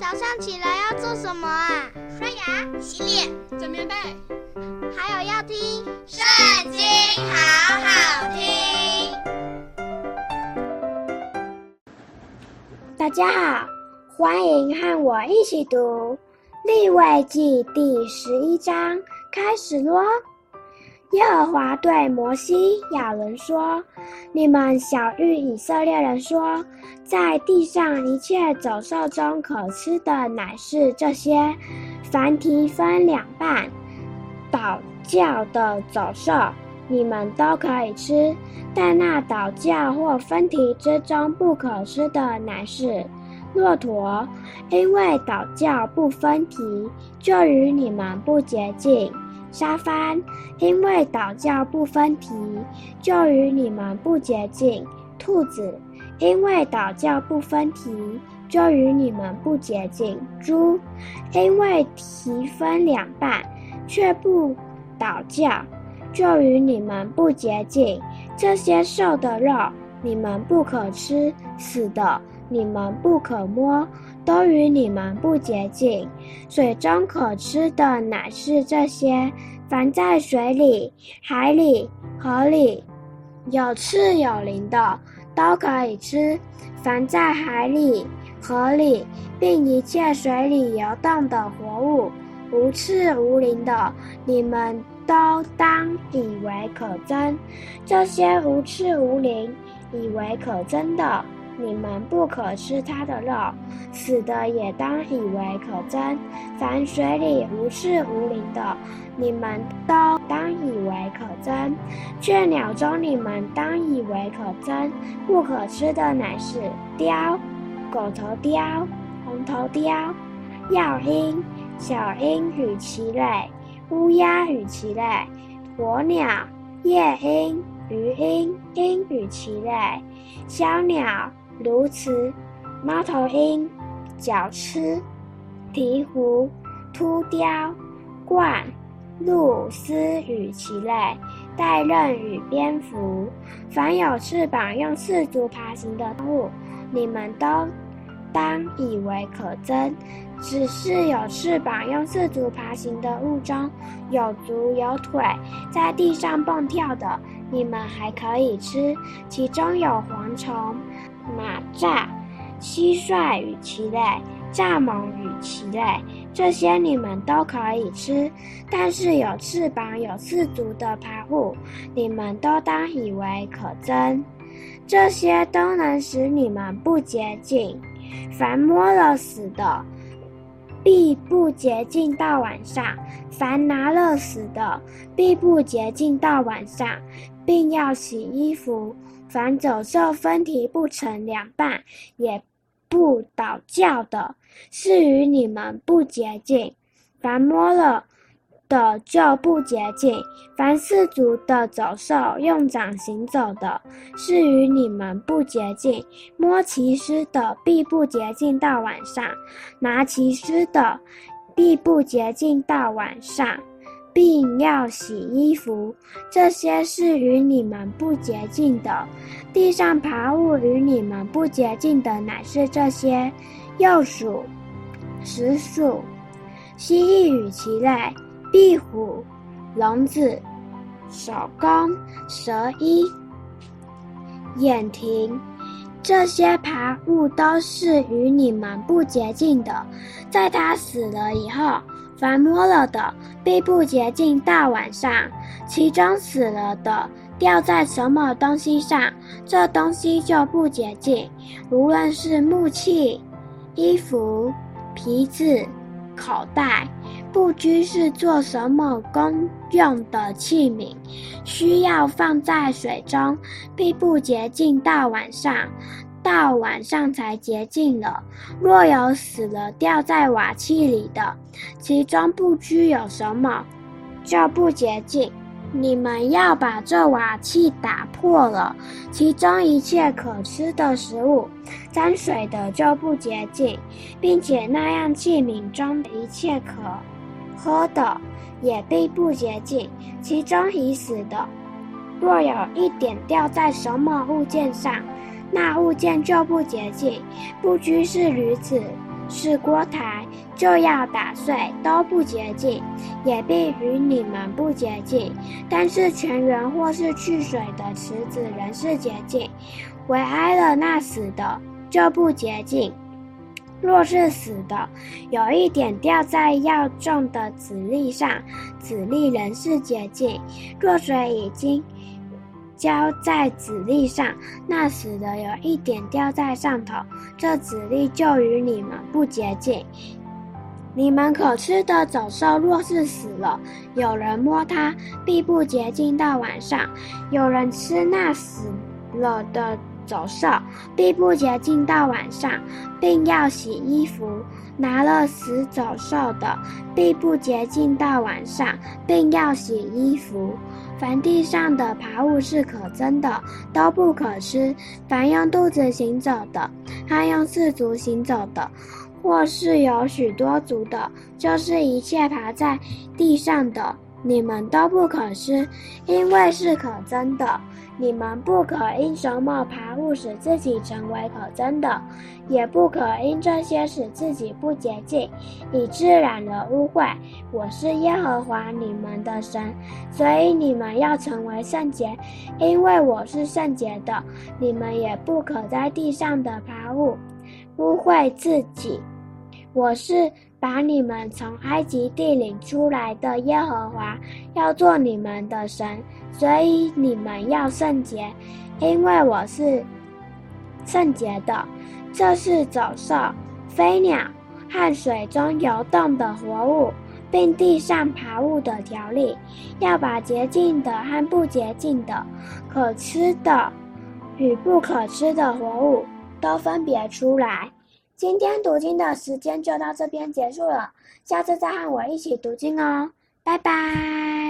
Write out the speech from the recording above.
早上起来要做什么啊？刷牙、洗脸、整棉被，还有要听《圣经》，好好听。大家好，欢迎和我一起读《利未记》第十一章，开始啰。耶和华对摩西、亚伦说：“你们晓諭以色列人说，在地上一切走兽中可吃的，乃是这些：凡蹄分两半、倒叫的走兽，你们都可以吃；但那倒叫或分蹄之中不可吃的，乃是骆驼，因为倒叫不分蹄，就与你们不洁净。”沙番，因为倒叫不分蹄，就与你们不洁净；兔子，因为倒叫不分蹄，就与你们不洁净；猪，因为蹄分两半，却不倒叫，就与你们不洁净。这些兽的肉，你们不可吃；死的，你们不可摸，都与你们不洁净。水中可吃的乃是这些：凡在水里、海里、河里，有翅有鳞的，都可以吃；凡在海里、河里，并一切水里游动的活物，无翅无鳞的，你们都当以为可憎。这些无翅无鳞、以为可憎的，你们不可吃它的肉，死的也当以为可憎。凡水里无翅无鳞的，你们都当以为可憎。雀鸟中你们当以为可憎，不可吃的乃是雕、狗头雕、红头雕、鷂鹰、小鹰与其类、乌鸦与其类、鸵鸟、夜莺、鱼鹰、鹰与其类、鸮鸟。鸕鶿、猫头鹰、角鴟、鵜鹕、秃雕、鹳、鹭鸶与其类、带刃与蝙蝠，凡有翅膀用四足爬行的动物，你们都当以为可憎。只是有翅膀用四足爬行的物中，有足有腿，在地上蹦跳的，你们还可以吃，其中有蝗虫。蚂蚱、蟋蟀与其类，蚱蜢与其类，这些你们都可以吃。但是有翅膀、有四足的爬物，你们都当以为可憎。这些都能使你们不洁净。凡摸了死的，必不洁净到晚上；凡拿了死的，必不洁净到晚上，并要洗衣服。凡走兽分蹄不成两半，也不倒叫的，是与你们不洁净；凡摸了的就不洁净。凡四足的走兽用掌行走的，是与你们不洁净。摸其尸的，必不洁净到晚上；拿其尸的，必不洁净到晚上。并要洗衣服，这些是与你们不洁净的。地上爬物与你们不洁净的，乃是这些：鼬鼠、石鼠、蜥蜴与其类、壁虎、笼子、守宫、蛇衣、眼蜓。这些爬物都是与你们不洁净的。在它死了以后。凡摸了的，必不洁净到晚上；其中死了的，掉在什么东西上，这东西就不洁净。无论是木器、衣服、皮子、口袋，不拘是做什么功用的器皿，需要放在水中，必不洁净到晚上。到晚上才洁净了。若有死了掉在瓦器里的，其中不拘有什么，就不洁净。你们要把这瓦器打破了，其中一切可吃的食物，沾水的就不洁净，并且那样器皿中的一切可喝的，也必不洁净。其中已死的，若有一点掉在什么物件上，那物件就不洁净，不拘是驴子、是锅台，就要打碎，都不洁净，也必与你们不洁净。但是泉源或是去水的池子仍是洁净，唯挨了那死的，就不洁净。若是死的，有一点掉在要种的籽粒上，籽粒仍是洁净。若水已经浇在籽粒上，那死的有一点掉在上头，这籽粒就与你们不洁净。你们可吃的走兽，若是死了，有人摸它，必不洁净到晚上。有人吃那死了的。走兽必不洁净到晚上，并要洗衣服。拿了死走兽的，必不洁净到晚上，并要洗衣服。凡地上的爬物是可憎的，都不可吃。凡用肚子行走的，和用四足行走的，或是有许多足的，就是一切爬在地上的，你们都不可吃，因为是可憎的。你们不可因什么爬物使自己成为可憎的，也不可因这些使自己不洁净，以致染了污秽。我是耶和华你们的神，所以你们要成为圣洁，因为我是圣洁的。你们也不可在地上的爬物污秽自己。我是把你们从埃及地领出来的耶和华，要做你们的神。所以你们要圣洁，因为我是圣洁的。这是走兽、飞鸟和水中游动的活物，并地上爬物的条例。要把洁净的和不洁净的、可吃的与不可吃的活物都分别出来。今天读经的时间就到这边结束了，下次再和我一起读经哦，拜拜。